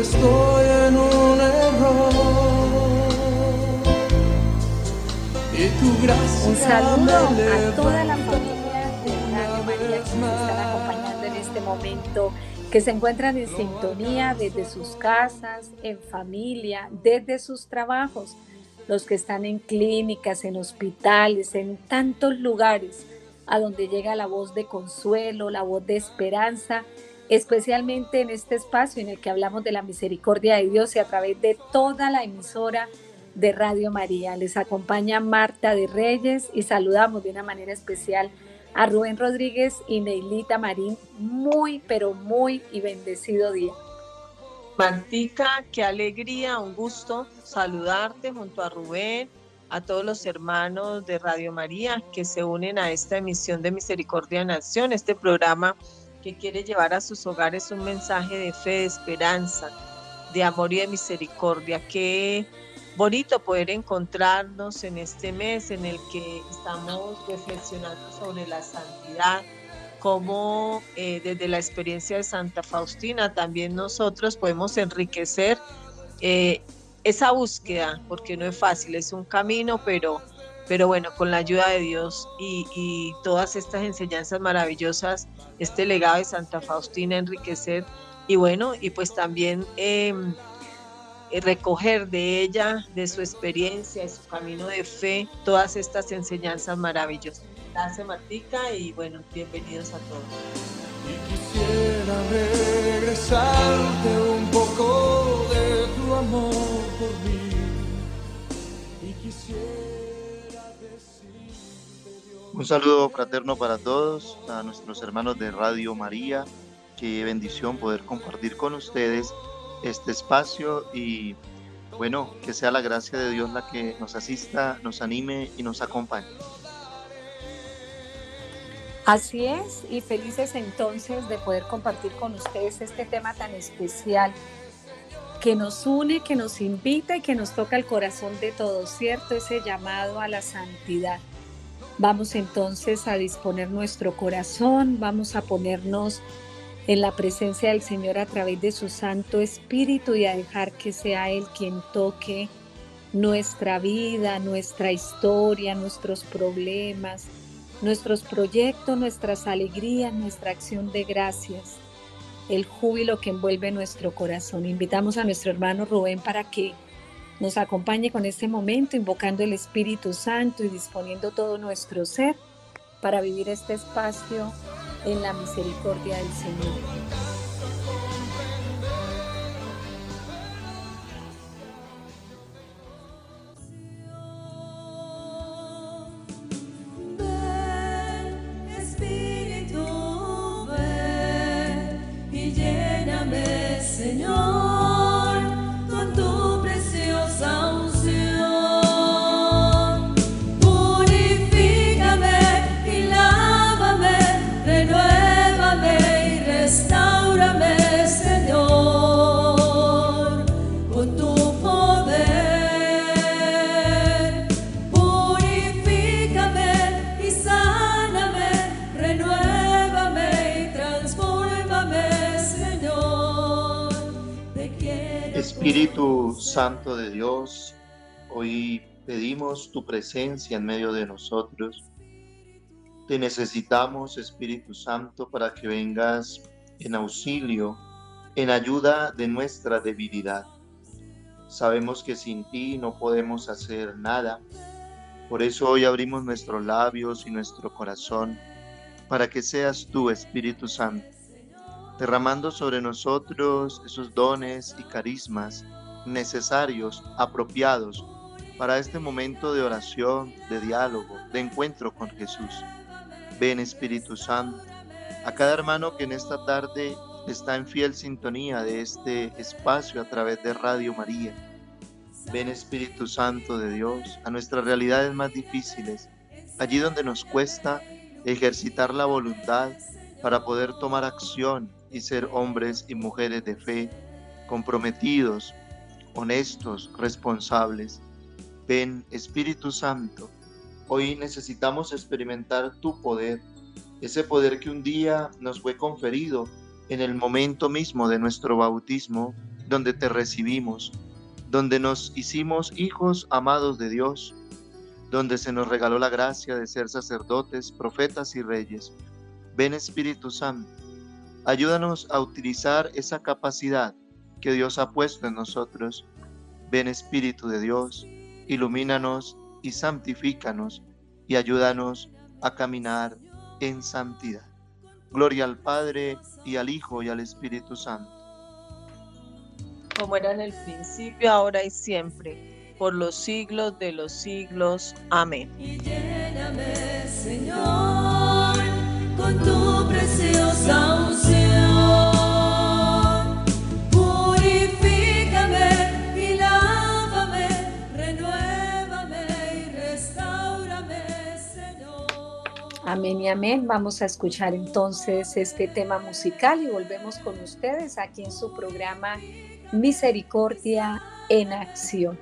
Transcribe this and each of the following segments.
estoy en un error. Y tu gracia Un saludo a toda la familia de Radio María que nos están acompañando en este momento, que se encuentran en sintonía desde sus casas, en familia, desde sus trabajos, los que están en clínicas, en hospitales, en tantos lugares a donde llega la voz de consuelo, la voz de esperanza, especialmente en este espacio en el que hablamos de la misericordia de Dios y a través de toda la emisora de Radio María. Les acompaña Marta de Reyes y saludamos de una manera especial a Rubén Rodríguez y Neilita Marín. Muy, pero muy y bendecido día. Martica, qué alegría, un gusto saludarte junto a Rubén, a todos los hermanos de Radio María que se unen a esta emisión de Misericordia Nación, este programa que quiere llevar a sus hogares un mensaje de fe, de esperanza, de amor y de misericordia. Qué bonito poder encontrarnos en este mes en el que estamos reflexionando sobre la santidad, cómo eh, desde la experiencia de Santa Faustina también nosotros podemos enriquecer eh, esa búsqueda, porque no es fácil, es un camino, pero, pero bueno, con la ayuda de Dios y, y todas estas enseñanzas maravillosas, este legado de Santa Faustina, enriquecer y bueno, y pues también eh, recoger de ella, de su experiencia, de su camino de fe, todas estas enseñanzas maravillosas. Gracias Martica y bueno, bienvenidos a todos. Y quisiera regresarte un poco de tu amor por mí. Y quisiera. Un saludo fraterno para todos, a nuestros hermanos de Radio María. Qué bendición poder compartir con ustedes este espacio y bueno, que sea la gracia de Dios la que nos asista, nos anime y nos acompañe. Así es, y felices entonces de poder compartir con ustedes este tema tan especial que nos une, que nos invita y que nos toca el corazón de todos, ¿cierto? Ese llamado a la santidad. Vamos entonces a disponer nuestro corazón, vamos a ponernos en la presencia del Señor a través de su Santo Espíritu y a dejar que sea Él quien toque nuestra vida, nuestra historia, nuestros problemas, nuestros proyectos, nuestras alegrías, nuestra acción de gracias, el júbilo que envuelve nuestro corazón. Invitamos a nuestro hermano Rubén para que nos acompañe con este momento, invocando el Espíritu Santo y disponiendo todo nuestro ser para vivir este espacio en la misericordia del Señor. Santo de Dios, hoy pedimos tu presencia en medio de nosotros. Te necesitamos, Espíritu Santo, para que vengas en auxilio, en ayuda de nuestra debilidad. Sabemos que sin ti no podemos hacer nada. Por eso hoy abrimos nuestros labios y nuestro corazón para que seas tú, Espíritu Santo, derramando sobre nosotros esos dones y carismas necesarios, apropiados para este momento de oración, de diálogo, de encuentro con Jesús. Ven Espíritu Santo, a cada hermano que en esta tarde está en fiel sintonía de este espacio a través de Radio María. Ven Espíritu Santo de Dios a nuestras realidades más difíciles, allí donde nos cuesta ejercitar la voluntad para poder tomar acción y ser hombres y mujeres de fe, comprometidos, honestos, responsables. Ven Espíritu Santo, hoy necesitamos experimentar tu poder, ese poder que un día nos fue conferido en el momento mismo de nuestro bautismo, donde te recibimos, donde nos hicimos hijos amados de Dios, donde se nos regaló la gracia de ser sacerdotes, profetas y reyes. Ven Espíritu Santo, ayúdanos a utilizar esa capacidad que Dios ha puesto en nosotros. Ven Espíritu de Dios, ilumínanos y santifícanos y ayúdanos a caminar en santidad. Gloria al Padre y al Hijo y al Espíritu Santo. Como era en el principio, ahora y siempre, por los siglos de los siglos. Amén. Y lléname, Señor, con tu preciosa unción. Amén y amén. Vamos a escuchar entonces este tema musical y volvemos con ustedes aquí en su programa Misericordia en Acción.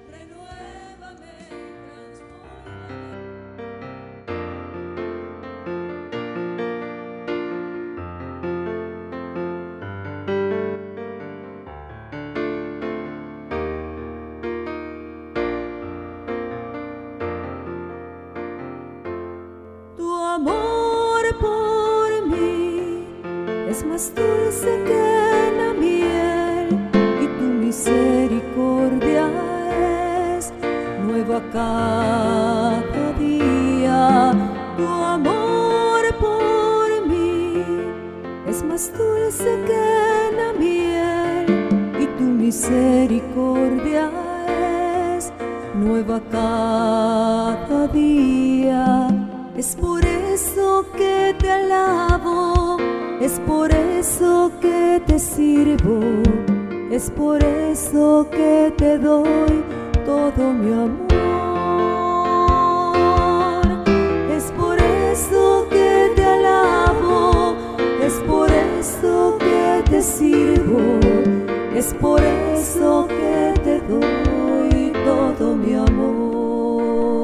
Es por eso que te doy todo mi amor.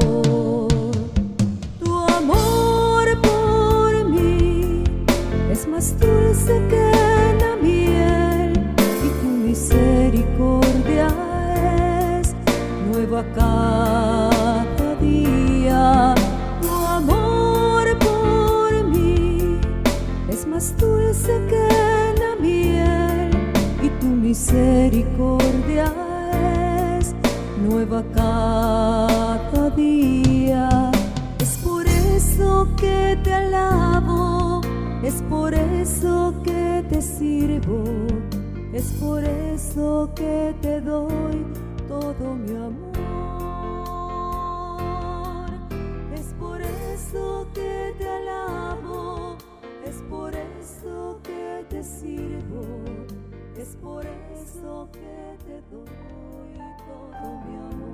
Tu amor por mí es más dulce que la miel y tu misericordia es nueva cada misericordia es nueva cada día. Es por eso que te alabo, es por eso que te sirvo, es por eso que te doy todo mi amor. Es por eso que te alabo, es por eso que te sirvo, por eso que te todo mi amor.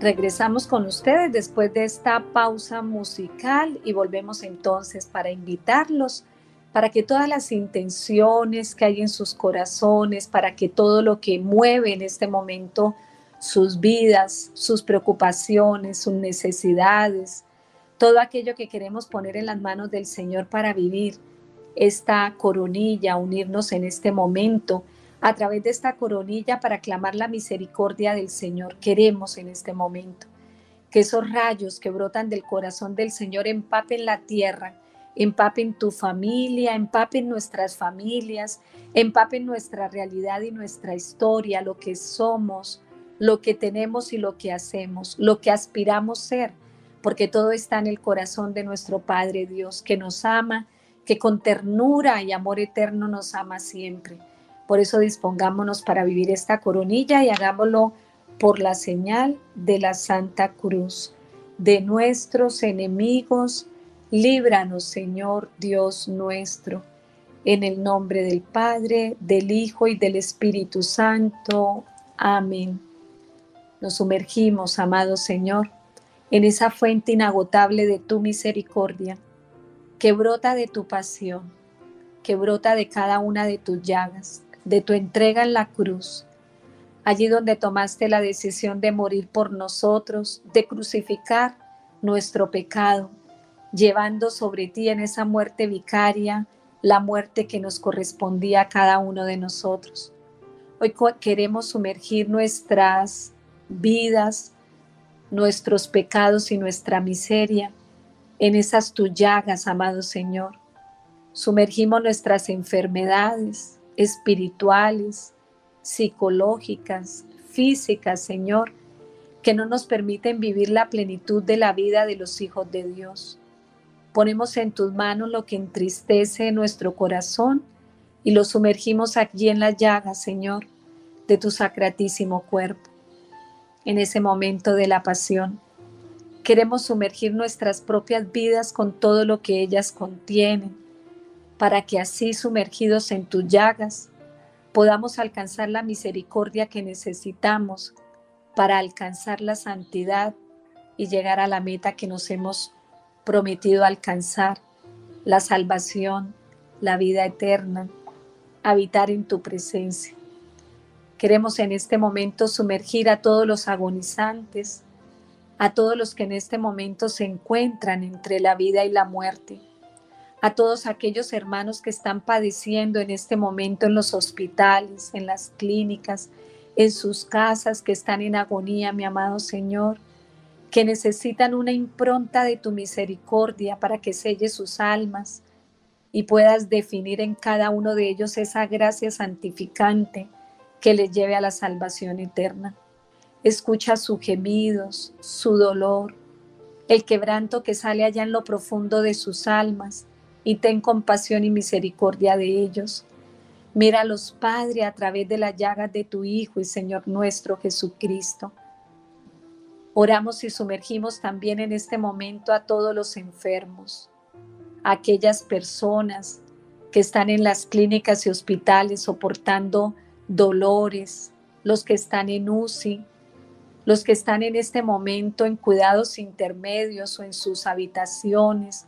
Regresamos con ustedes después de esta pausa musical y volvemos entonces para invitarlos para que todas las intenciones que hay en sus corazones, para que todo lo que mueve en este momento sus vidas, sus preocupaciones, sus necesidades, todo aquello que queremos poner en las manos del Señor para vivir esta coronilla, unirnos en este momento a través de esta coronilla para clamar la misericordia del Señor. Queremos en este momento que esos rayos que brotan del corazón del Señor empapen la tierra, empapen tu familia, empapen nuestras familias, empapen nuestra realidad y nuestra historia, lo que somos, lo que tenemos y lo que hacemos, lo que aspiramos ser, porque todo está en el corazón de nuestro Padre Dios, que nos ama, que con ternura y amor eterno nos ama siempre. Por eso dispongámonos para vivir esta coronilla y hagámoslo por la señal de la Santa Cruz. De nuestros enemigos, líbranos, Señor Dios nuestro. En el nombre del Padre, del Hijo y del Espíritu Santo. Amén. Nos sumergimos, amado Señor, en esa fuente inagotable de tu misericordia, que brota de tu pasión, que brota de cada una de tus llagas, de tu entrega en la cruz, allí donde tomaste la decisión de morir por nosotros, de crucificar nuestro pecado, llevando sobre ti en esa muerte vicaria la muerte que nos correspondía a cada uno de nosotros. Hoy queremos sumergir nuestras vidas, nuestros pecados y nuestra miseria en esas tuyagas, amado Señor. Sumergimos nuestras enfermedades espirituales, psicológicas, físicas, Señor, que no nos permiten vivir la plenitud de la vida de los hijos de Dios. Ponemos en tus manos lo que entristece nuestro corazón y lo sumergimos aquí en las llagas, Señor, de tu sacratísimo cuerpo. En ese momento de la pasión, queremos sumergir nuestras propias vidas con todo lo que ellas contienen, para que así sumergidos en tus llagas podamos alcanzar la misericordia que necesitamos para alcanzar la santidad y llegar a la meta que nos hemos prometido alcanzar, la salvación, la vida eterna, habitar en tu presencia. Queremos en este momento sumergir a todos los agonizantes, a todos los que en este momento se encuentran entre la vida y la muerte, a todos aquellos hermanos que están padeciendo en este momento en los hospitales, en las clínicas, en sus casas, que están en agonía, mi amado Señor, que necesitan una impronta de tu misericordia para que selle sus almas y puedas definir en cada uno de ellos esa gracia santificante que les lleve a la salvación eterna. Escucha sus gemidos, su dolor, el quebranto que sale allá en lo profundo de sus almas y ten compasión y misericordia de ellos. Míralos, Padre, a través de las llagas de tu Hijo y Señor nuestro Jesucristo. Oramos y sumergimos también en este momento a todos los enfermos, a aquellas personas que están en las clínicas y hospitales soportando dolores, los que están en UCI, los que están en este momento en cuidados intermedios o en sus habitaciones,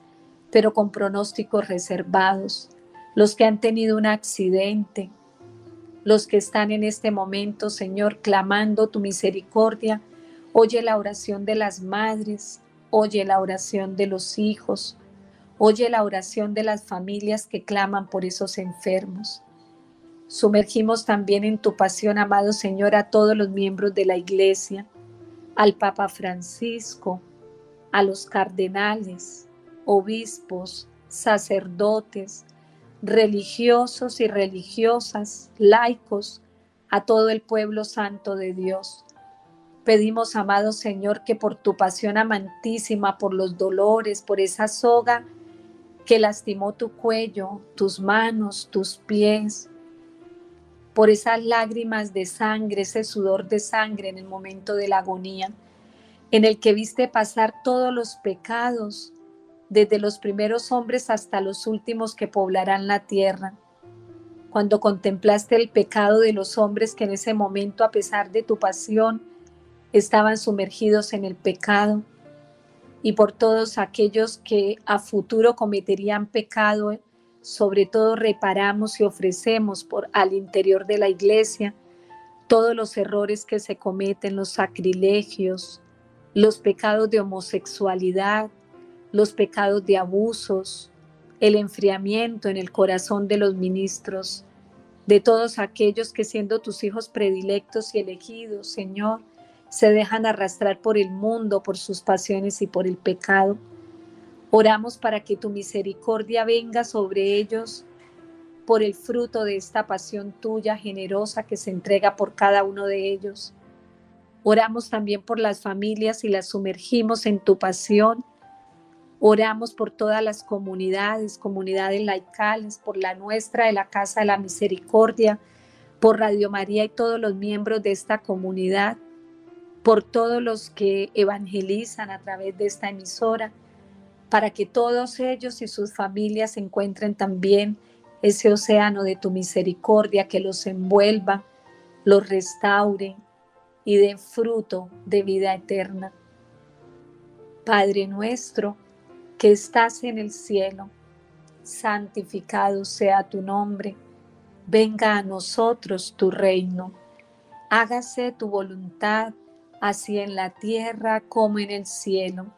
pero con pronósticos reservados, los que han tenido un accidente, los que están en este momento, Señor, clamando tu misericordia. Oye la oración de las madres, oye la oración de los hijos, oye la oración de las familias que claman por esos enfermos. Sumergimos también en tu pasión, amado Señor, a todos los miembros de la iglesia, al Papa Francisco, a los cardenales, obispos, sacerdotes, religiosos y religiosas, laicos, a todo el pueblo santo de Dios. Pedimos, amado Señor, que por tu pasión amantísima, por los dolores, por esa soga que lastimó tu cuello, tus manos, tus pies, por esas lágrimas de sangre, ese sudor de sangre en el momento de la agonía, en el que viste pasar todos los pecados, desde los primeros hombres hasta los últimos que poblarán la tierra. Cuando contemplaste el pecado de los hombres que en ese momento, a pesar de tu pasión, estaban sumergidos en el pecado, y por todos aquellos que a futuro cometerían pecado sobre todo reparamos y ofrecemos por al interior de la iglesia todos los errores que se cometen, los sacrilegios, los pecados de homosexualidad, los pecados de abusos, el enfriamiento en el corazón de los ministros, de todos aquellos que siendo tus hijos predilectos y elegidos, Señor, se dejan arrastrar por el mundo, por sus pasiones y por el pecado. Oramos para que tu misericordia venga sobre ellos por el fruto de esta pasión tuya generosa que se entrega por cada uno de ellos. Oramos también por las familias y las sumergimos en tu pasión. Oramos por todas las comunidades, comunidades laicales, por la nuestra de la Casa de la Misericordia, por Radio María y todos los miembros de esta comunidad, por todos los que evangelizan a través de esta emisora para que todos ellos y sus familias encuentren también ese océano de tu misericordia que los envuelva, los restaure y dé fruto de vida eterna. Padre nuestro, que estás en el cielo, santificado sea tu nombre, venga a nosotros tu reino, hágase tu voluntad, así en la tierra como en el cielo.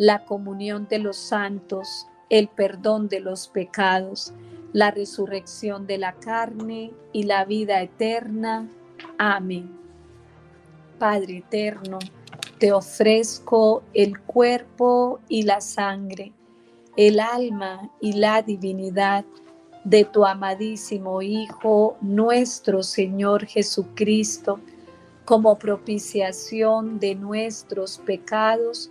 la comunión de los santos, el perdón de los pecados, la resurrección de la carne y la vida eterna. Amén. Padre eterno, te ofrezco el cuerpo y la sangre, el alma y la divinidad de tu amadísimo Hijo, nuestro Señor Jesucristo, como propiciación de nuestros pecados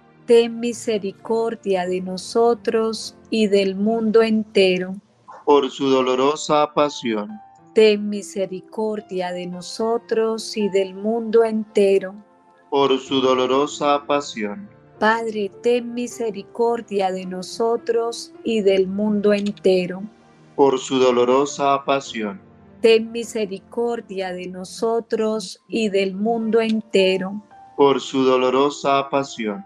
Ten misericordia de nosotros y del mundo entero. Por su dolorosa pasión. Ten misericordia de nosotros y del mundo entero. Por su dolorosa pasión. Padre, ten misericordia de nosotros y del mundo entero por su dolorosa pasión. Ten misericordia de nosotros y del mundo entero. Por su dolorosa pasión.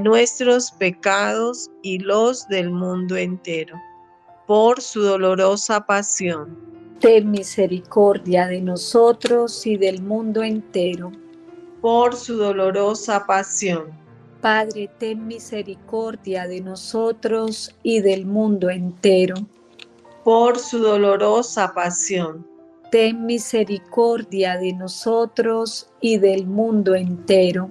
nuestros pecados y los del mundo entero, por su dolorosa pasión. Ten misericordia de nosotros y del mundo entero por su dolorosa pasión. Padre, ten misericordia de nosotros y del mundo entero. Por su dolorosa pasión. Ten misericordia de nosotros y del mundo entero.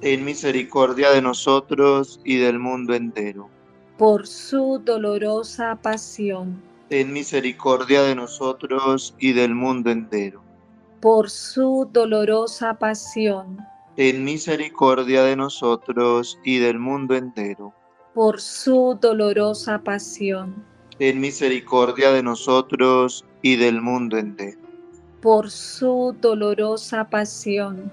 Ten misericordia de nosotros y del mundo entero. Por su dolorosa pasión. Ten misericordia de nosotros y del mundo entero. Por su dolorosa pasión ten misericordia de nosotros y del mundo entero. Por su dolorosa pasión. Ten misericordia de nosotros y del mundo entero. Por su dolorosa pasión.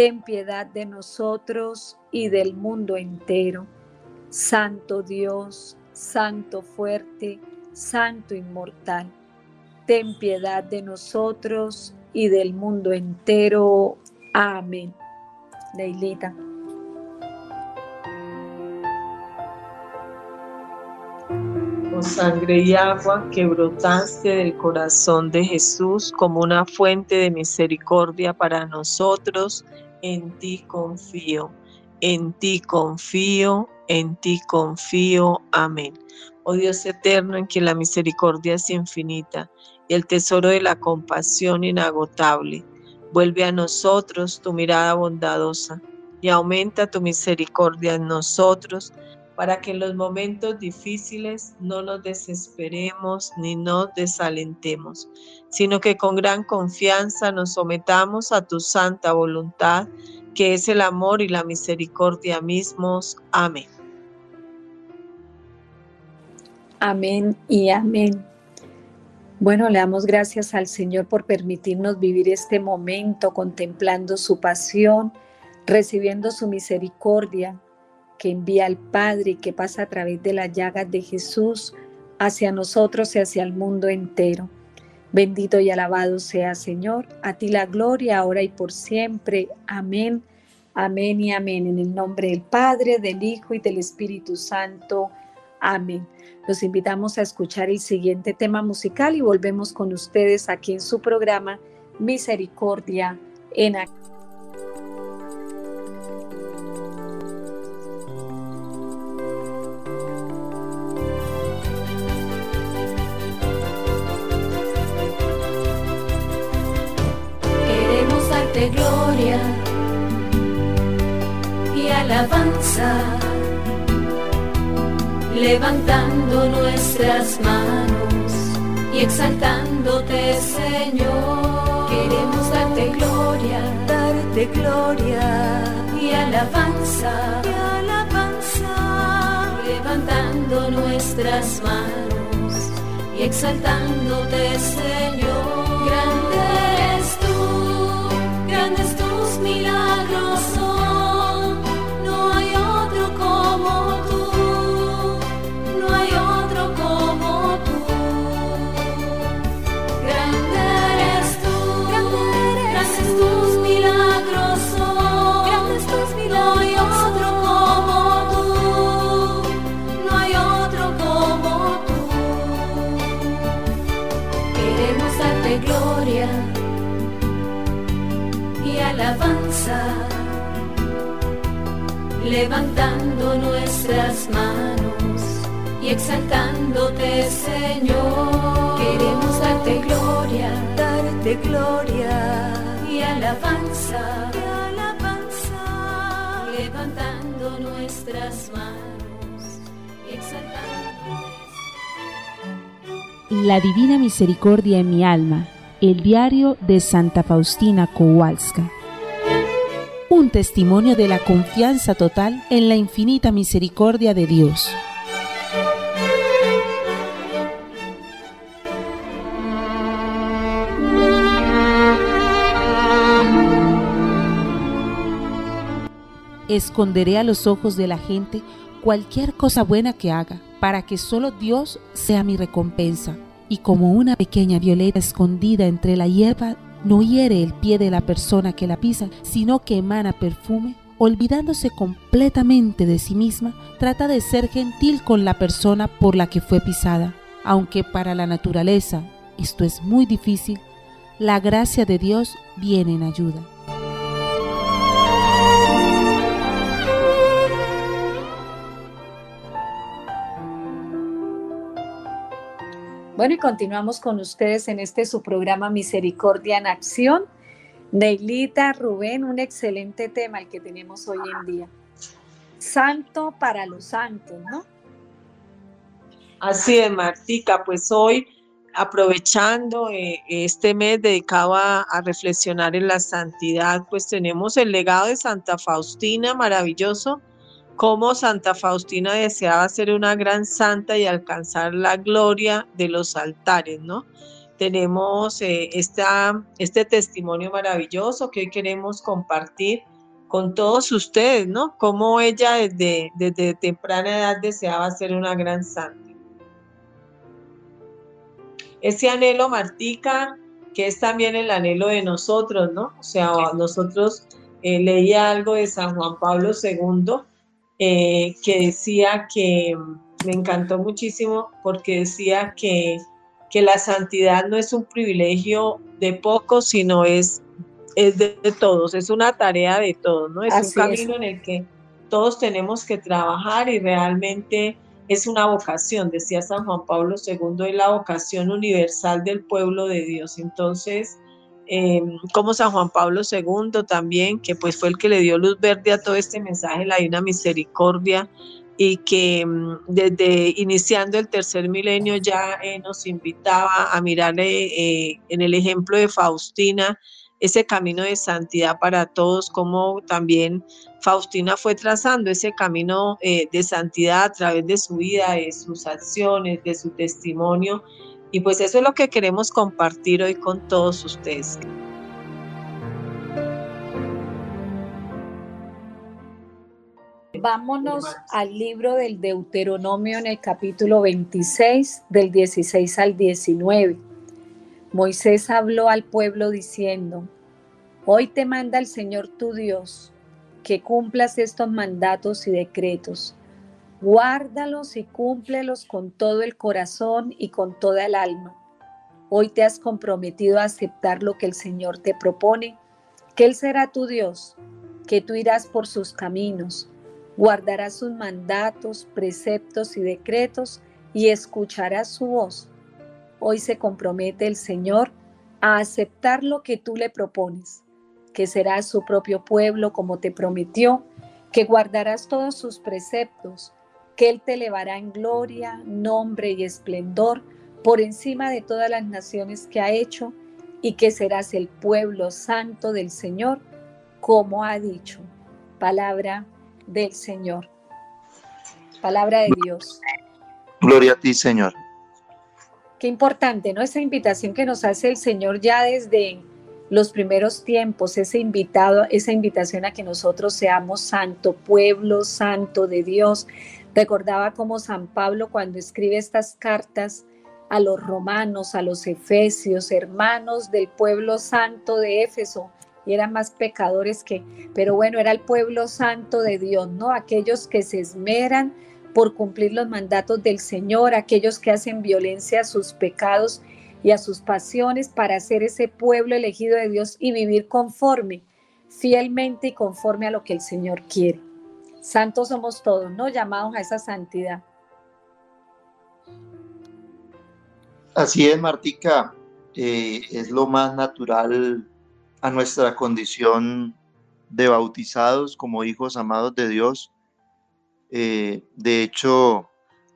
ten piedad de nosotros y del mundo entero. Santo Dios, Santo fuerte, Santo inmortal, ten piedad de nosotros y del mundo entero. Amén. Neilita. Oh sangre y agua que brotaste del corazón de Jesús como una fuente de misericordia para nosotros, en ti confío, en ti confío, en ti confío. Amén. Oh Dios eterno, en que la misericordia es infinita y el tesoro de la compasión inagotable. Vuelve a nosotros tu mirada bondadosa y aumenta tu misericordia en nosotros para que en los momentos difíciles no nos desesperemos ni nos desalentemos, sino que con gran confianza nos sometamos a tu santa voluntad, que es el amor y la misericordia mismos. Amén. Amén y amén. Bueno, le damos gracias al Señor por permitirnos vivir este momento contemplando su pasión, recibiendo su misericordia que envía al Padre y que pasa a través de las llagas de Jesús hacia nosotros y hacia el mundo entero. Bendito y alabado sea Señor, a ti la gloria ahora y por siempre. Amén, amén y amén. En el nombre del Padre, del Hijo y del Espíritu Santo. Amén. Los invitamos a escuchar el siguiente tema musical y volvemos con ustedes aquí en su programa Misericordia en Acción. Gloria y alabanza, levantando nuestras manos y exaltándote, Señor. Queremos darte gloria, darte gloria y alabanza, y alabanza, levantando nuestras manos y exaltándote, Señor. Milagroso, no hay otro como tú, no hay otro como tú. Grande eres tú, grande eres tú. Milagroso, grande eres tú. No hay otro como tú, no hay otro como tú. Queremos darte gloria levantando nuestras manos y exaltándote, Señor. Queremos darte gloria, darte gloria y alabanza, y alabanza, levantando nuestras manos y exaltando. La divina misericordia en mi alma, el diario de Santa Faustina Kowalska un testimonio de la confianza total en la infinita misericordia de Dios. Esconderé a los ojos de la gente cualquier cosa buena que haga, para que solo Dios sea mi recompensa. Y como una pequeña violeta escondida entre la hierba no hiere el pie de la persona que la pisa, sino que emana perfume, olvidándose completamente de sí misma, trata de ser gentil con la persona por la que fue pisada. Aunque para la naturaleza esto es muy difícil, la gracia de Dios viene en ayuda. Bueno, y continuamos con ustedes en este su programa Misericordia en Acción. Neilita, Rubén, un excelente tema el que tenemos hoy en día. Santo para los santos, ¿no? Así es, Martica, pues hoy aprovechando eh, este mes dedicado a, a, reflexionar en la santidad, pues tenemos el legado de Santa Faustina, maravilloso, cómo Santa Faustina deseaba ser una gran santa y alcanzar la gloria de los altares, ¿no? Tenemos eh, esta, este testimonio maravilloso que hoy queremos compartir con todos ustedes, ¿no? Cómo ella desde, desde temprana edad deseaba ser una gran santa. Ese anhelo, Martica, que es también el anhelo de nosotros, ¿no? O sea, nosotros eh, leía algo de San Juan Pablo II eh, que decía que me encantó muchísimo porque decía que, que la santidad no es un privilegio de pocos, sino es, es de, todos, es una tarea de todos, ¿no? Es un camino en el que todos tenemos que trabajar y realmente es una vocación, decía San Juan Pablo II, es la vocación universal del pueblo de Dios. Entonces, em, como San Juan Pablo II también, que pues fue el que le dio luz verde a todo este mensaje, la una misericordia, y que mm, desde iniciando el tercer milenio ya eh, nos invitaba a mirar eh, en el ejemplo de Faustina ese camino de santidad para todos, como también Faustina fue trazando ese camino eh, de santidad a través de su vida, de sus acciones, de su testimonio. Y pues eso es lo que queremos compartir hoy con todos ustedes. Vámonos al libro del Deuteronomio en el capítulo 26, del 16 al 19. Moisés habló al pueblo diciendo, Hoy te manda el Señor tu Dios que cumplas estos mandatos y decretos. Guárdalos y cúmplelos con todo el corazón y con toda el alma. Hoy te has comprometido a aceptar lo que el Señor te propone, que Él será tu Dios, que tú irás por sus caminos guardarás sus mandatos, preceptos y decretos y escucharás su voz. Hoy se compromete el Señor a aceptar lo que tú le propones, que serás su propio pueblo como te prometió, que guardarás todos sus preceptos, que Él te elevará en gloria, nombre y esplendor por encima de todas las naciones que ha hecho, y que serás el pueblo santo del Señor, como ha dicho. Palabra del Señor. Palabra de Dios. Gloria a ti, Señor. Qué importante, ¿no? Esa invitación que nos hace el Señor ya desde los primeros tiempos, ese invitado, esa invitación a que nosotros seamos santo pueblo, santo de Dios. Recordaba como San Pablo cuando escribe estas cartas a los romanos, a los efesios, hermanos del pueblo santo de Éfeso, y eran más pecadores que, pero bueno, era el pueblo santo de Dios, ¿no? Aquellos que se esmeran por cumplir los mandatos del Señor, aquellos que hacen violencia a sus pecados y a sus pasiones para ser ese pueblo elegido de Dios y vivir conforme, fielmente y conforme a lo que el Señor quiere. Santos somos todos, ¿no? Llamados a esa santidad. Así es, Martica. Eh, es lo más natural a nuestra condición de bautizados como hijos amados de Dios. Eh, de hecho,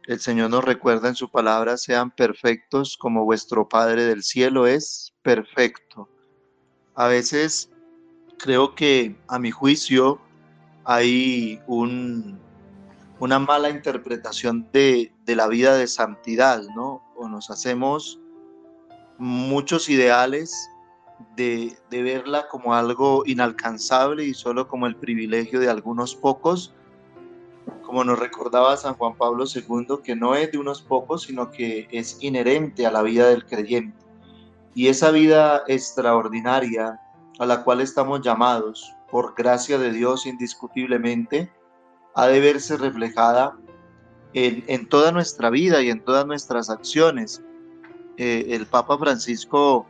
el Señor nos recuerda en su palabra, sean perfectos como vuestro Padre del cielo es perfecto. A veces creo que a mi juicio hay un, una mala interpretación de, de la vida de santidad, ¿no? O nos hacemos muchos ideales de, verla como algo inalcanzable y solo como el privilegio de algunos pocos, como nos recordaba San Juan Pablo II, que no es de unos pocos, sino que es inherente a la vida del creyente. Y esa vida extraordinaria a la cual estamos llamados, por gracia de Dios indiscutiblemente, ha de verse reflejada en, en toda nuestra vida y en todas nuestras acciones. Eh, el Papa Francisco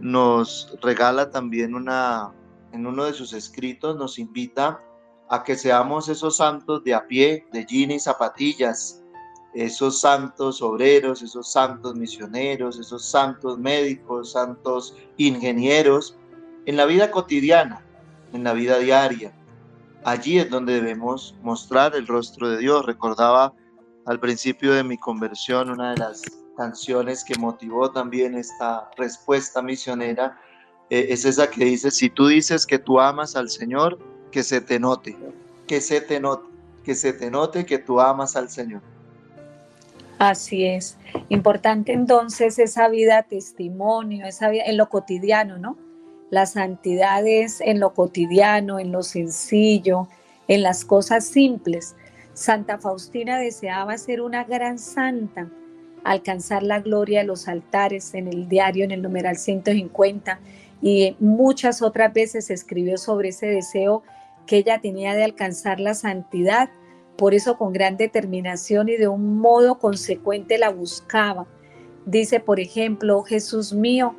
nos regala también una, en uno de sus escritos, nos invita a que seamos esos santos de a pie, de jeans y zapatillas, esos santos obreros, esos santos misioneros, esos santos médicos, santos ingenieros, en la vida cotidiana, en la vida diaria. Allí es donde debemos mostrar el rostro de Dios. Recordaba al principio de mi conversión una de las canciones que motivó también esta respuesta misionera eh, es esa que dice, si tú dices que tú amas al Señor, que se te note, que se te note, que se te note que tú amas al Señor. Así es. Importante entonces esa vida testimonio, esa vida en lo cotidiano, ¿no? La santidad es en lo cotidiano, en lo sencillo, en las cosas simples. Santa Faustina deseaba ser una gran santa, alcanzar la gloria de los altares en el diario, en el numeral 150, y muchas otras veces escribió sobre ese deseo que ella tenía de alcanzar la santidad. Por eso con gran determinación y de un modo consecuente la buscaba. Dice, por ejemplo, Jesús mío,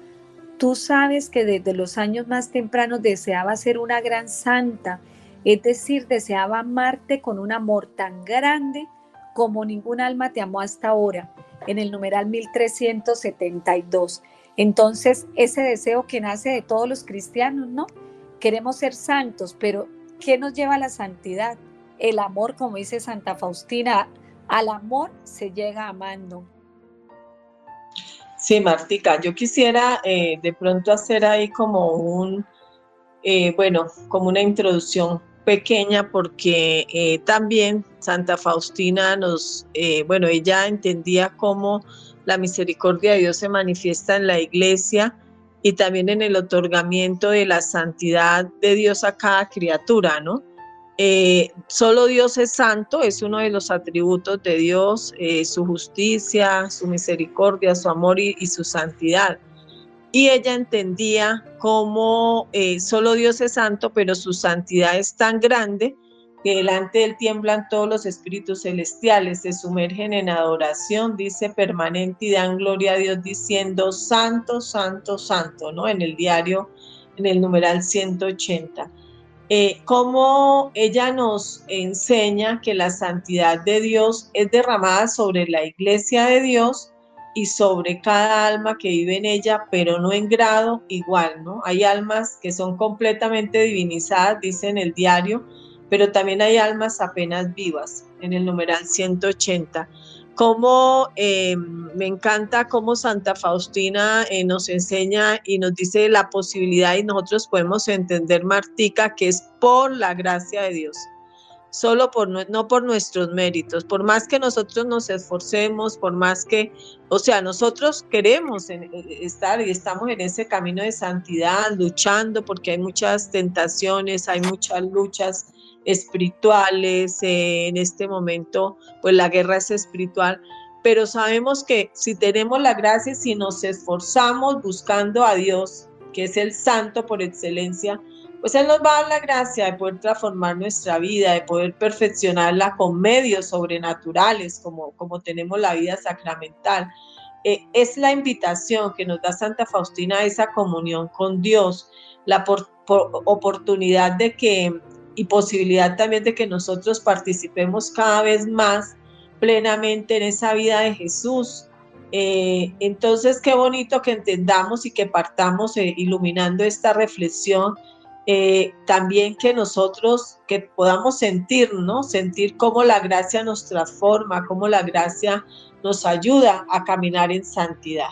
Tú sabes que desde los años más tempranos deseaba ser una gran santa, es decir, deseaba amarte con un amor tan grande como ningún alma te amó hasta ahora, en el numeral 1372. Entonces, ese deseo que nace de todos los cristianos, ¿no? Queremos ser santos, pero ¿qué nos lleva a la santidad? El amor, como dice Santa Faustina, al amor se llega amando. Sí, Martica, yo quisiera eh, de pronto hacer ahí como un, eh, bueno, como una introducción pequeña porque eh, también Santa Faustina nos, bueno, ella entendía cómo la misericordia de Dios se manifiesta en la iglesia y también en el otorgamiento de la santidad de Dios a cada criatura, ¿no? Eh, solo Dios es santo, es uno de los atributos de Dios, eh, su justicia, su misericordia, su amor y, su santidad. Y ella entendía cómo eh, solo Dios es santo, pero su santidad es tan grande que delante de él tiemblan todos los espíritus celestiales, se sumergen en adoración, dice permanente y dan gloria a Dios diciendo santo, santo, santo, ¿no? En el diario, en el numeral 180 eh, cómo ella nos enseña que la santidad de Dios es derramada sobre la iglesia de Dios y sobre cada alma que vive en ella, pero no en grado igual, ¿no? Hay almas que son completamente divinizadas, dice en el diario, pero también hay almas apenas vivas, en el numeral 180 cómo eh, me encanta cómo Santa Faustina eh, nos enseña y nos dice la posibilidad y nosotros podemos entender, Martica, que es por la gracia de Dios, solo por no por nuestros méritos, por más que nosotros nos esforcemos, por más que, o sea, nosotros queremos eh, estar y estamos en ese camino de santidad, luchando porque hay muchas tentaciones, hay muchas luchas espirituales, en este momento pues la guerra es espiritual, pero sabemos que si tenemos la gracia, si nos esforzamos buscando a Dios, que es el santo por excelencia, pues Él nos va a dar la gracia de poder transformar nuestra vida, de poder perfeccionarla con medios sobrenaturales, como, como tenemos la vida sacramental. Eh, es la invitación que nos da Santa Faustina a esa comunión con Dios, la oportunidad de que y posibilidad también de que nosotros participemos cada vez más plenamente en esa vida de Jesús. Eh, entonces, qué bonito que entendamos y que partamos eh, iluminando esta reflexión. Eh, también que nosotros, que podamos sentir, ¿no? Sentir cómo la gracia nos transforma, cómo la gracia nos ayuda a caminar en santidad.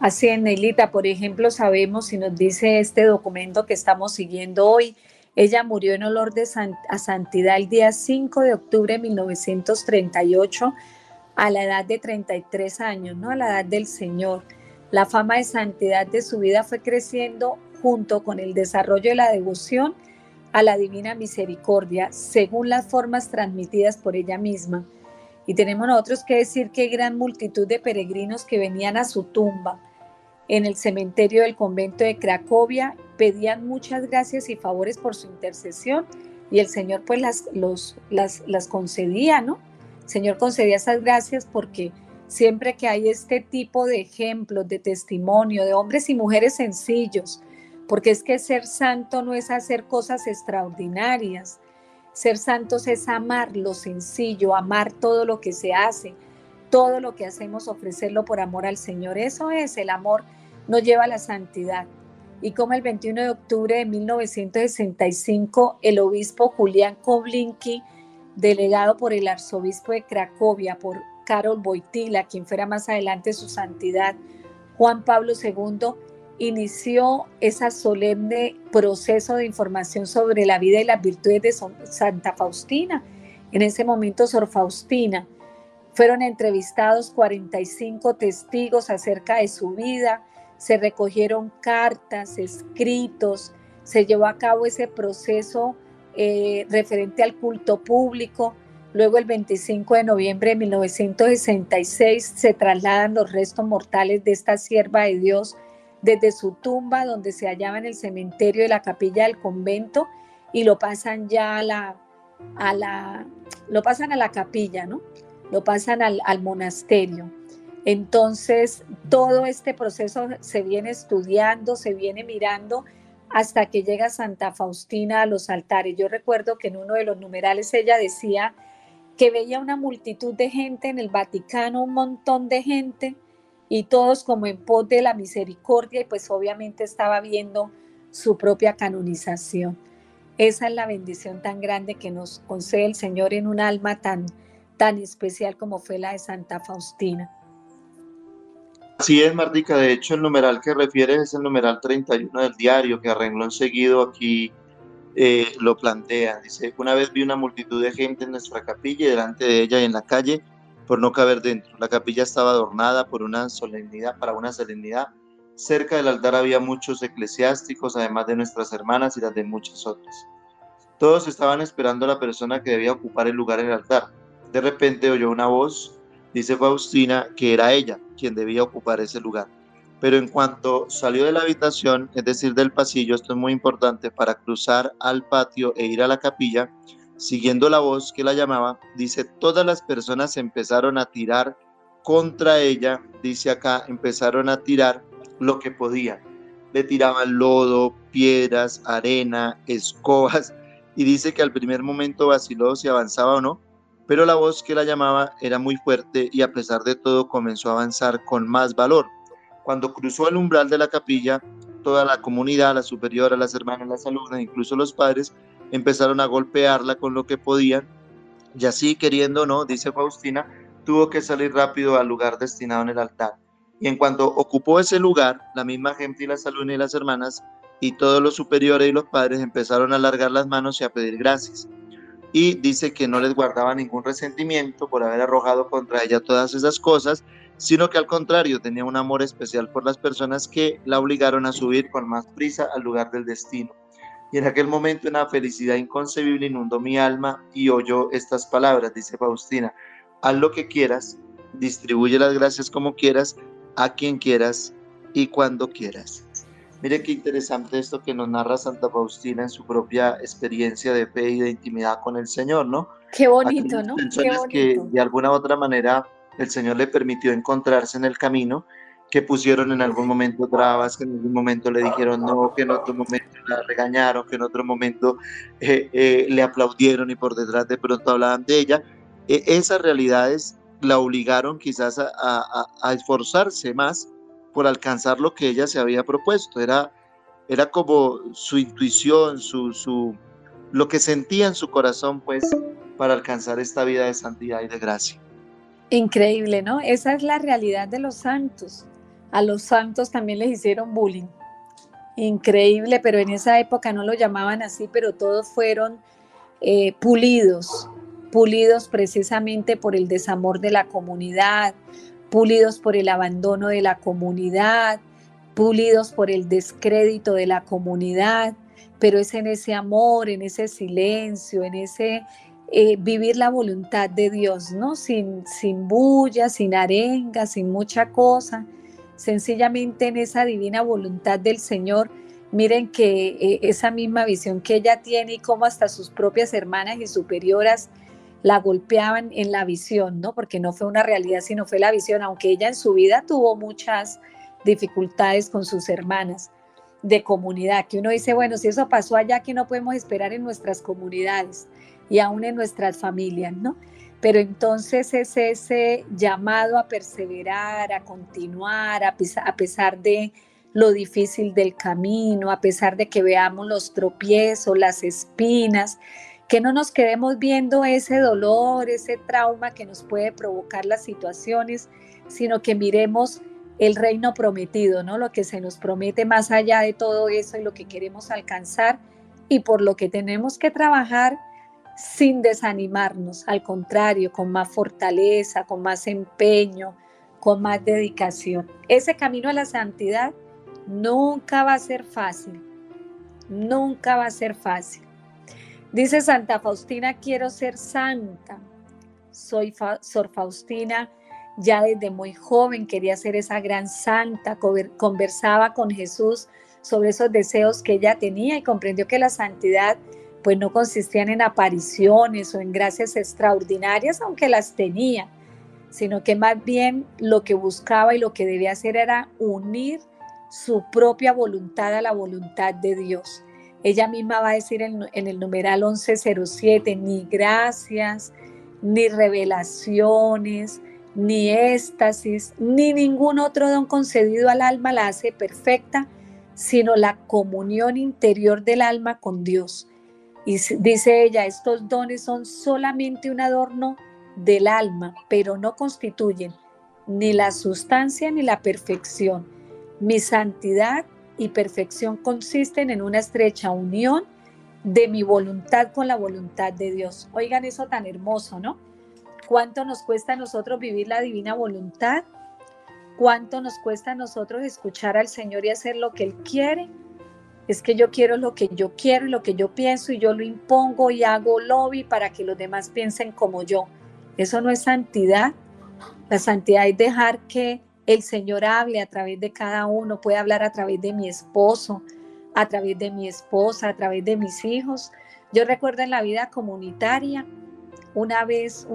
Así es, Neilita, por ejemplo, sabemos y nos dice este documento que estamos siguiendo hoy, ella murió en olor de a santidad el día 5 de octubre de 1938 a la edad de 33 años, ¿no? A la edad del Señor. La fama de santidad de su vida fue creciendo junto con el desarrollo de la devoción a la divina misericordia, según las formas transmitidas por ella misma. Y tenemos nosotros que decir que gran multitud de peregrinos que venían a su tumba en el cementerio del convento de Cracovia, pedían muchas gracias y favores por su intercesión y el Señor pues las, los, las, las concedía, ¿no? El Señor concedía esas gracias porque siempre que hay este tipo de ejemplos, de testimonio, de hombres y mujeres sencillos, porque es que ser santo no es hacer cosas extraordinarias, ser santos es amar lo sencillo, amar todo lo que se hace, todo lo que hacemos, ofrecerlo por amor al Señor. Eso es, el amor nos lleva a la santidad. Y como el 21 de octubre de 1965, el obispo Julián Koblinki, delegado por el arzobispo de Cracovia, por Karol Wojtyla, quien fuera más adelante su santidad, Juan Pablo II, inició ese solemne proceso de información sobre la vida y las virtudes de Santa Faustina. En ese momento, Sor Faustina, fueron entrevistados 45 testigos acerca de su vida, se recogieron cartas, escritos, se llevó a cabo ese proceso eh, referente al culto público. Luego el 25 de noviembre de 1966 se trasladan los restos mortales de esta sierva de Dios desde su tumba donde se hallaba en el cementerio de la capilla del convento y lo pasan ya a la, a la, lo pasan a la capilla, ¿no? Lo pasan al, al monasterio. Entonces, todo este proceso se viene estudiando, se viene mirando hasta que llega Santa Faustina a los altares. Yo recuerdo que en uno de los numerales ella decía que veía una multitud de gente en el Vaticano, un montón de gente, y todos como en pos de la misericordia, y pues obviamente estaba viendo su propia canonización. Esa es la bendición tan grande que nos concede el Señor en un alma tan, tan especial como fue la de Santa Faustina. Así es, Martica. De hecho, el numeral que refieres es el numeral 31 del diario, que a renglón seguido aquí eh, lo plantea. Dice, una vez vi una multitud de gente en nuestra capilla y delante de ella y en la calle por no caber dentro. La capilla estaba adornada por una solemnidad, para una solemnidad. Cerca del altar había muchos eclesiásticos, además de nuestras hermanas y las de muchas otras. Todos estaban esperando a la persona que debía ocupar el lugar en el altar. De repente oyó una voz dice Faustina que era ella quien debía ocupar ese lugar. Pero en cuanto salió de la habitación, es decir, del pasillo, esto es muy importante, para cruzar al patio e ir a la capilla, siguiendo la voz que la llamaba, dice, todas las personas empezaron a tirar contra ella, dice acá, empezaron a tirar lo que podían. Le tiraban lodo, piedras, arena, escobas, y dice que al primer momento vaciló si avanzaba o no, pero la voz que la llamaba era muy fuerte y a pesar de todo comenzó a avanzar con más valor. Cuando cruzó el umbral de la capilla, toda la comunidad, la superiora, las hermanas, las alumnas, incluso los padres, empezaron a golpearla con lo que podían y así queriendo no, dice Faustina, tuvo que salir rápido al lugar destinado en el altar. Y en cuanto ocupó ese lugar, la misma gente y las alumnas y las hermanas y todos los superiores y los padres empezaron a alargar las manos y a pedir gracias y dice que no les guardaba ningún resentimiento por haber arrojado contra ella todas esas cosas, sino que al contrario tenía un amor especial por las personas que la obligaron a subir con más prisa al lugar del destino. Y en aquel momento una felicidad inconcebible inundó mi alma y oyó estas palabras, dice Faustina, haz lo que quieras, distribuye las gracias como quieras, a quien quieras y cuando quieras. Mire qué interesante esto que nos narra Santa Faustina en su propia experiencia de fe y de intimidad con el Señor, ¿no? Qué bonito, ¿no? Qué bonito. que de alguna u otra manera el Señor le permitió encontrarse en el camino, que pusieron en algún momento trabas, que en algún momento le dijeron no, que en otro momento la regañaron, que en otro momento eh, eh, le aplaudieron y por detrás de pronto hablaban de ella. E, esas realidades la obligaron quizás a, a esforzarse más por alcanzar lo que ella se había propuesto. Era, era como su intuición, su, su, lo que sentía en su corazón, pues, para alcanzar esta vida de santidad y de gracia. Increíble, ¿no? Esa es la realidad de los santos. A los santos también les hicieron bullying. Increíble, pero en esa época no lo llamaban así, pero todos fueron eh, pulidos, pulidos precisamente por el desamor de la comunidad, pulidos por el abandono de la comunidad, pulidos por el descrédito de la comunidad, pero es en ese amor, en ese silencio, en ese eh, vivir la voluntad de Dios, ¿no? Sin, sin bulla, sin arenga, sin mucha cosa, sencillamente en esa divina voluntad del Señor. Miren que eh, esa misma visión que ella tiene y cómo hasta sus propias hermanas y superioras la golpeaban en la visión, ¿no? Porque no fue una realidad, sino fue la visión, aunque ella en su vida tuvo muchas dificultades con sus hermanas de comunidad, que uno dice, bueno, si eso pasó allá, que no podemos esperar en nuestras comunidades y aún en nuestras familias, ¿no? Pero entonces es ese llamado a perseverar, a continuar, a pesar de lo difícil del camino, a pesar de que veamos los tropiezos, las espinas, que no nos quedemos viendo ese dolor, ese trauma que nos puede provocar las situaciones, sino que miremos el reino prometido, ¿no? Lo que se nos promete más allá de todo eso y lo que queremos alcanzar y por lo que tenemos que trabajar sin desanimarnos, al contrario, con más fortaleza, con más empeño, con más dedicación. Ese camino a la santidad Nunca va a ser fácil. Nunca va a ser fácil. Dice Santa Faustina, quiero ser santa. Soy Sor Faustina, ya desde muy joven quería ser esa gran santa. Conversaba con Jesús sobre esos deseos que ella tenía y comprendió que la santidad pues no consistían en apariciones o en gracias extraordinarias, aunque las tenía, sino que más bien lo que buscaba y lo que debía hacer era unir su propia voluntad a la voluntad de Dios. Ella misma va a decir en, el numeral 1107, ni gracias, ni revelaciones, ni éxtasis, ni ningún otro don concedido al alma la hace perfecta, sino la comunión interior del alma con Dios. Y dice ella, estos dones son solamente un adorno del alma, pero no constituyen ni la sustancia ni la perfección. Mi santidad y perfección consisten en una estrecha unión de mi voluntad con la voluntad de Dios. Oigan eso tan hermoso, ¿no? ¿Cuánto nos cuesta a nosotros vivir la divina voluntad? ¿Cuánto nos cuesta a nosotros escuchar al Señor y hacer lo que Él quiere? es que yo quiero lo que yo quiero y lo que yo pienso y yo lo impongo y hago lobby para que los demás piensen como yo. Eso no es santidad. La santidad es dejar que el Señor hable a través de cada uno, puede hablar a través de mi esposo, a través de mi esposa, a través de mis hijos. Yo recuerdo en la vida comunitaria, una vez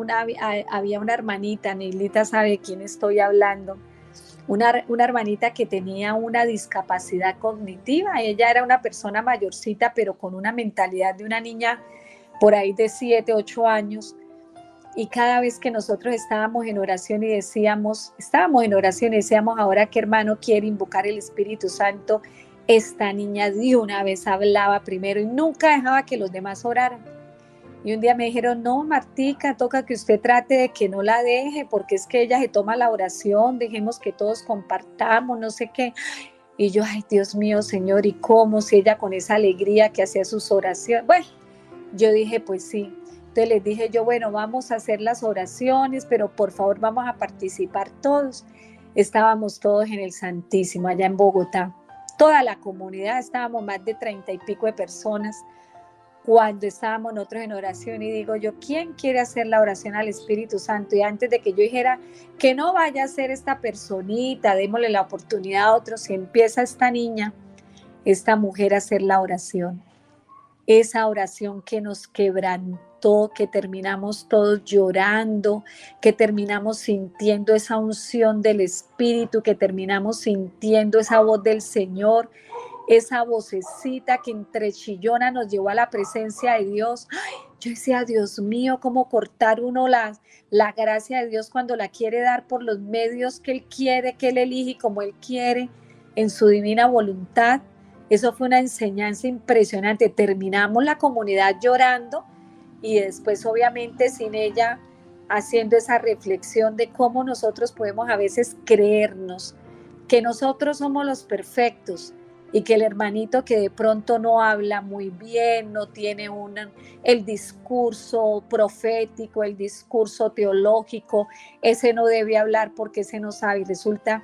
había una hermanita, Neilita sabe de quién estoy hablando, una, hermanita que tenía una discapacidad cognitiva. Ella era una persona mayorcita, pero con una mentalidad de una niña por ahí de 7, 8 años. Y cada vez que nosotros estábamos en oración y decíamos, estábamos en oración y decíamos, ahora que hermano quiere invocar el Espíritu Santo, esta niña de una vez hablaba primero y nunca dejaba que los demás oraran. Y un día me dijeron, no, Martica, toca que usted trate de que no la deje, porque es que ella se toma la oración, dejemos que todos compartamos, no sé qué. Y yo, ay, Dios mío, Señor, ¿y cómo? Si ella con esa alegría que hacía sus oraciones. Bueno, yo dije, pues sí. Entonces les dije yo, bueno, vamos a hacer las oraciones, pero por favor vamos a participar todos. Estábamos todos en el Santísimo, allá en Bogotá. Toda la comunidad, estábamos más de treinta y pico de personas cuando estábamos nosotros en oración y digo yo, ¿quién quiere hacer la oración al Espíritu Santo? Y antes de que yo dijera que no vaya a ser esta personita, démosle la oportunidad a otros, si empieza esta niña, esta mujer a hacer la oración. Esa oración que nos quebrantó, que terminamos todos llorando, que terminamos sintiendo esa unción del Espíritu, que terminamos sintiendo esa voz del Señor, esa vocecita que entre chillona nos llevó a la presencia de Dios. yo decía, Dios mío, cómo cortar uno la, la gracia de Dios cuando la quiere dar por los medios que Él quiere, que Él elige como Él quiere, en su divina voluntad. Eso fue una enseñanza impresionante. Terminamos la comunidad llorando y después obviamente sin ella haciendo esa reflexión de cómo nosotros podemos a veces creernos que nosotros somos los perfectos, y que el hermanito que de pronto no habla muy bien, no tiene el discurso profético, el discurso teológico, ese no debe hablar porque ese no sabe y resulta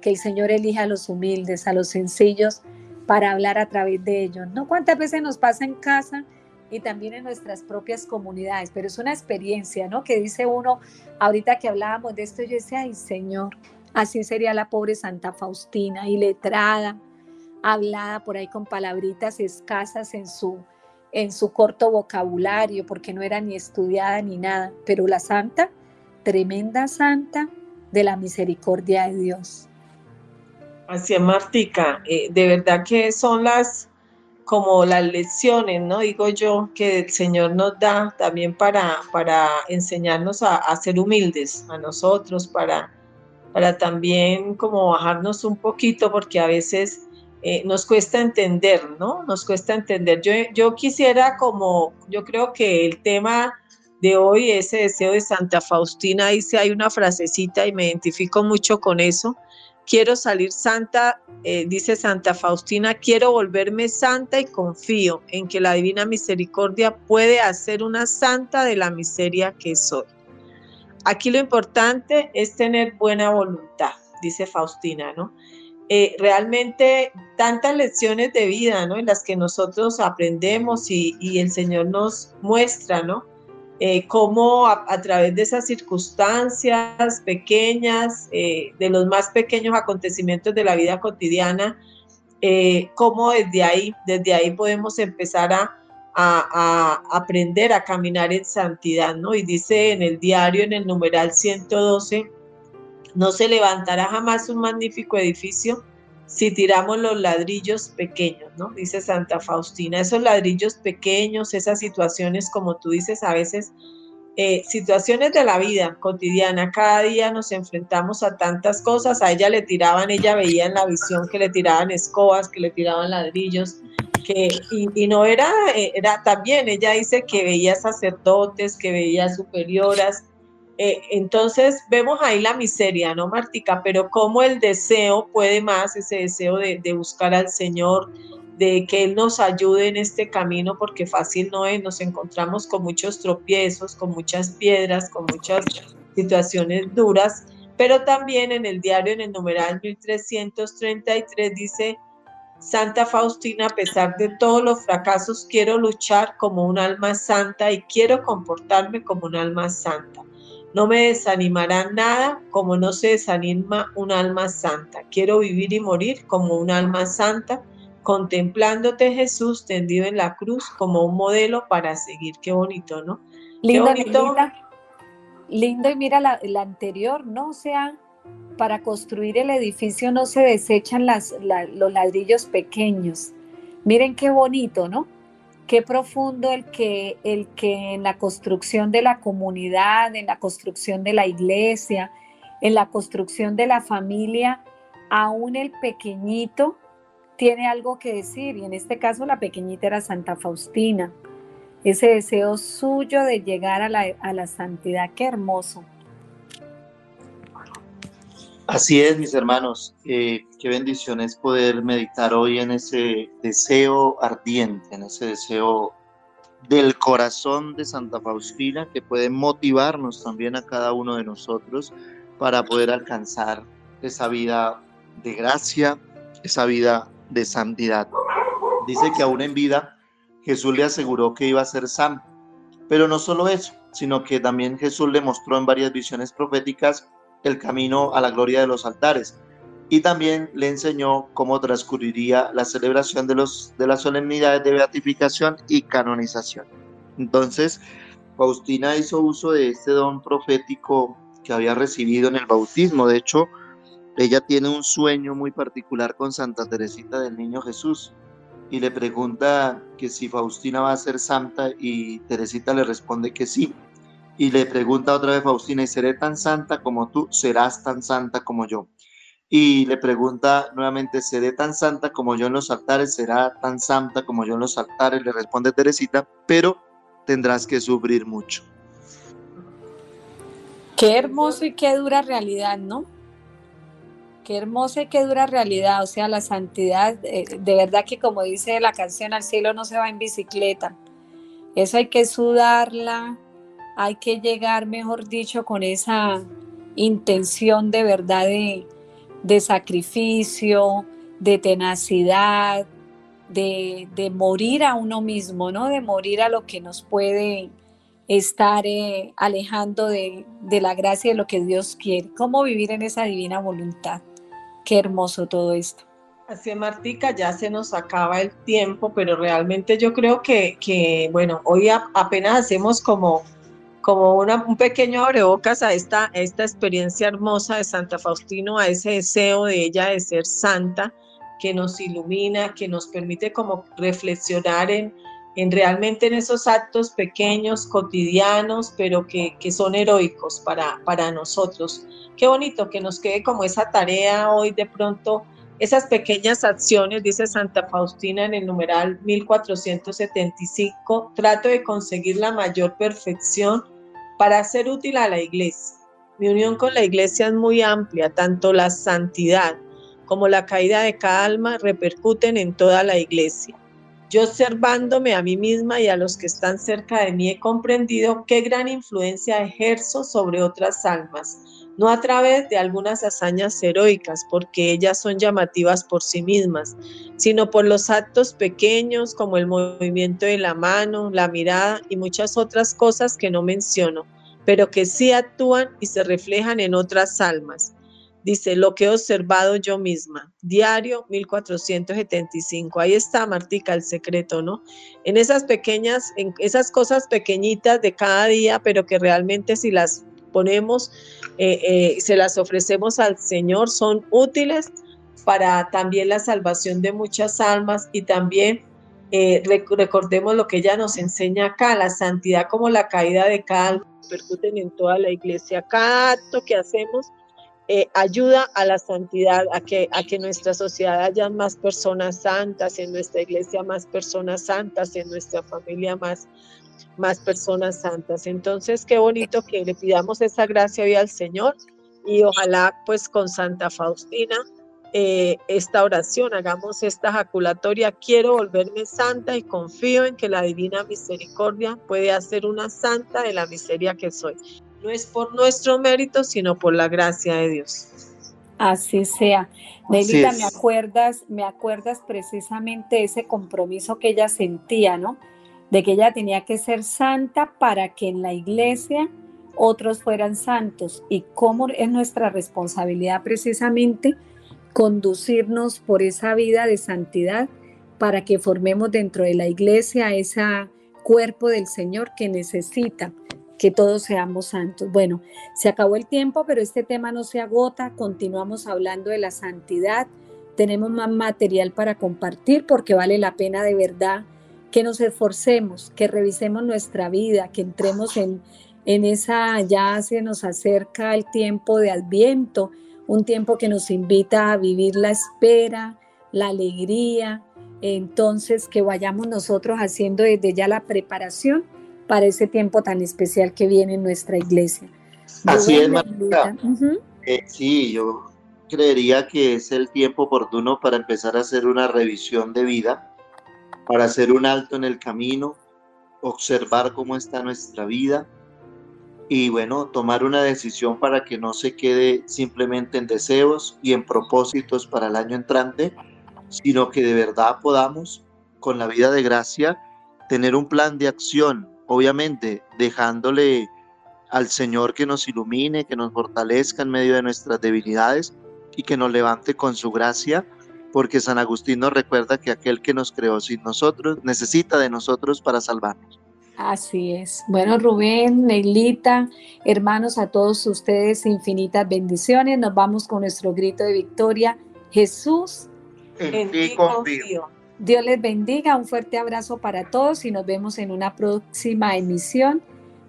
que el Señor elige a los humildes, a los sencillos para hablar a través de ellos. ¿No cuántas veces nos pasa en casa y también en nuestras propias comunidades? Pero es una experiencia, ¿no? Que dice uno, ahorita que hablábamos de esto, yo decía, ay Señor, así sería la pobre Santa Faustina, iletrada, hablada por ahí con palabritas escasas en su, en su corto vocabulario, porque no era ni estudiada ni nada, pero la santa, tremenda santa de la misericordia de Dios. Así es, Martica, eh, de verdad que son las como las lecciones, ¿no? Digo yo, que el Señor nos da también para, para enseñarnos a, a ser humildes a nosotros, para, para también como bajarnos un poquito, porque a veces eh, nos cuesta entender, ¿no? Nos cuesta entender. Yo, yo quisiera como, yo creo que el tema de hoy, ese deseo de Santa Faustina, dice, hay una frasecita y me identifico mucho con eso. Quiero salir santa, eh, dice Santa Faustina, quiero volverme santa y confío en que la divina misericordia puede hacer una santa de la miseria que soy. Aquí lo importante es tener buena voluntad, dice Faustina, ¿no? eh, realmente tantas lecciones de vida, ¿no? En las que nosotros aprendemos y, el Señor nos muestra, ¿no? Eh, cómo a, través de esas circunstancias pequeñas, eh, de los más pequeños acontecimientos de la vida cotidiana, cómo desde ahí, desde ahí podemos empezar a, a, aprender a caminar en santidad, ¿no? Y dice en el diario, en el numeral 112, no se levantará jamás un magnífico edificio si tiramos los ladrillos pequeños, ¿no? Dice Santa Faustina, esos ladrillos pequeños, esas situaciones, como tú dices, a veces, eh, situaciones de la vida cotidiana, cada día nos enfrentamos a tantas cosas, a ella le tiraban, ella veía en la visión que le tiraban escobas, que le tiraban ladrillos, que, y, no era, eh, era también, ella dice que veía sacerdotes, que veía superioras, eh, entonces vemos ahí la miseria, ¿no, Martica? Pero cómo el deseo puede más, ese deseo de, buscar al Señor, de que Él nos ayude en este camino, porque fácil no es, nos encontramos con muchos tropiezos, con muchas piedras, con muchas situaciones duras, pero también en el diario, en el numeral 1333, dice, Santa Faustina, a pesar de todos los fracasos, quiero luchar como un alma santa y quiero comportarme como un alma santa. No me desanimará nada como no se desanima un alma santa. Quiero vivir y morir como un alma santa, contemplándote Jesús tendido en la cruz como un modelo para seguir. Qué bonito, ¿no? Linda, Linda, y mira la, anterior, ¿no? O sea, para construir el edificio no se desechan las, los ladrillos pequeños. Miren qué bonito, ¿no? Qué profundo el que, el que en la construcción de la comunidad, en la construcción de la iglesia, en la construcción de la familia, aún el pequeñito tiene algo que decir, y en este caso la pequeñita era Santa Faustina, ese deseo suyo de llegar a la, a la santidad, qué hermoso. Así es, mis hermanos. Eh, qué bendición es poder meditar hoy en ese deseo ardiente, en ese deseo del corazón de Santa Faustina que puede motivarnos también a cada uno de nosotros para poder alcanzar esa vida de gracia, esa vida de santidad. Dice que aún en vida Jesús le aseguró que iba a ser santo, pero no solo eso, sino que también Jesús le mostró en varias visiones proféticas el camino a la gloria de los altares. Y también le enseñó cómo transcurriría la celebración de, los, de las solemnidades de beatificación y canonización. Entonces, Faustina hizo uso de este don profético que había recibido en el bautismo. De hecho, ella tiene un sueño muy particular con Santa Teresita del Niño Jesús y le pregunta que si Faustina va a ser santa y Teresita le responde que sí y le pregunta otra vez Faustina, ¿y seré tan santa como tú? ¿Serás tan santa como yo? Y le pregunta nuevamente, ¿seré tan santa como yo en los altares? ¿Será tan santa como yo en los altares? Le responde Teresita, pero tendrás que sufrir mucho. Qué hermoso y qué dura realidad, ¿no? Qué hermosa y qué dura realidad, o sea, la santidad, eh, de verdad que como dice la canción, al cielo no se va en bicicleta. Eso hay que sudarla, hay que llegar, mejor dicho, con esa intención de verdad de, sacrificio, de tenacidad, de, morir a uno mismo, ¿no? De morir a lo que nos puede estar eh, alejando de, de, la gracia de lo que Dios quiere. ¿Cómo vivir en esa divina voluntad? Qué hermoso todo esto. Así Martica, ya se nos acaba el tiempo, pero realmente yo creo que, que bueno, hoy apenas hacemos como como un pequeño abrebocas a esta, esta experiencia hermosa de Santa Faustino, a ese deseo de ella de ser santa, que nos ilumina, que nos permite como reflexionar en, en realmente en esos actos pequeños, cotidianos, pero que, que son heroicos para, para nosotros. Qué bonito que nos quede como esa tarea hoy de pronto, esas pequeñas acciones, dice Santa Faustina en el numeral 1475, trato de conseguir la mayor perfección para ser útil a la iglesia. Mi unión con la iglesia es muy amplia, tanto la santidad como la caída de cada alma repercuten en toda la iglesia. Yo observándome a mí misma y a los que están cerca de mí he comprendido qué gran influencia ejerzo sobre otras almas, no a través de algunas hazañas heroicas, porque ellas son llamativas por sí mismas, sino por los actos pequeños como el movimiento de la mano, la mirada y muchas otras cosas que no menciono, pero que sí actúan y se reflejan en otras almas. Dice, lo que he observado yo misma. Diario 1475. Ahí está, Martica, el secreto, ¿no? En esas pequeñas, en esas cosas pequeñitas de cada día, pero que realmente si las ponemos, eh, eh, se las ofrecemos al Señor, son útiles para también la salvación de muchas almas y también eh, recordemos lo que ella nos enseña acá, la santidad como la caída de cada alma, repercuten en toda la iglesia. Cada acto que hacemos ayuda a la santidad, a que, a que nuestra sociedad haya más personas santas, en nuestra iglesia más personas santas, en nuestra familia más, más personas santas. Entonces, qué bonito que le pidamos esa gracia hoy al Señor y ojalá pues con Santa Faustina eh, esta oración, hagamos esta jaculatoria, quiero volverme santa y confío en que la divina misericordia puede hacer una santa de la miseria que soy. No es por nuestro mérito, sino por la gracia de Dios. Así sea. Nelita, me acuerdas, me acuerdas precisamente ese compromiso que ella sentía, ¿no? de que ella tenía que ser santa para que en la iglesia otros fueran santos y cómo es nuestra responsabilidad precisamente conducirnos por esa vida de santidad para que formemos dentro de la iglesia ese cuerpo del Señor que necesita que todos seamos santos. Bueno, se acabó el tiempo, pero este tema no se agota, continuamos hablando de la santidad, tenemos más material para compartir porque vale la pena de verdad que nos esforcemos, que revisemos nuestra vida, que entremos en, en esa, ya se nos acerca el tiempo de Adviento, un tiempo que nos invita a vivir la espera, la alegría, entonces que vayamos nosotros haciendo desde ya la preparación para ese tiempo tan especial que viene en nuestra iglesia. Así es, Marta. Eh, sí, yo creería que es el tiempo oportuno para empezar a hacer una revisión de vida para hacer un alto en el camino, observar cómo está nuestra vida y bueno, tomar una decisión para que no se quede simplemente en deseos y en propósitos para el año entrante, sino que de verdad podamos, con la vida de gracia, tener un plan de acción, obviamente dejándole al Señor que nos ilumine, que nos fortalezca en medio de nuestras debilidades y que nos levante con su gracia porque San Agustín nos recuerda que aquel que nos creó sin nosotros necesita de nosotros para salvarnos. Así es. Bueno, Rubén, Neilita, hermanos, a todos ustedes infinitas bendiciones. Nos vamos con nuestro grito de victoria. Jesús, en, ti confío. Dios les bendiga. Un fuerte abrazo para todos y nos vemos en una próxima emisión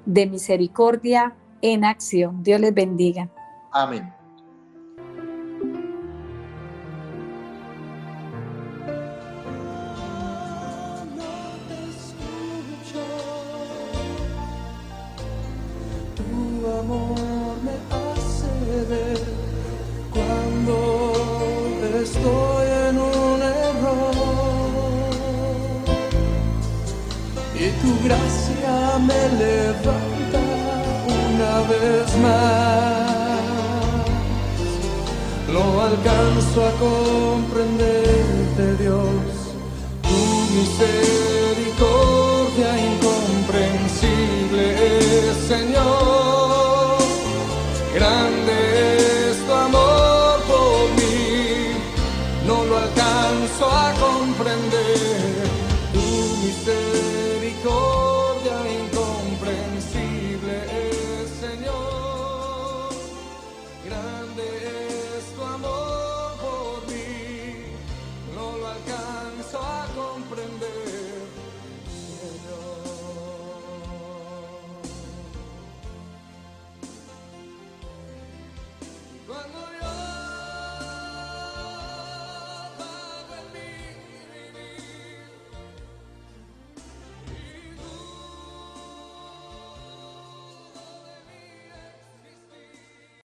de Misericordia en Acción. Dios les bendiga. Amén. Vez más. No alcanzo a comprenderte, Dios, tu misericordia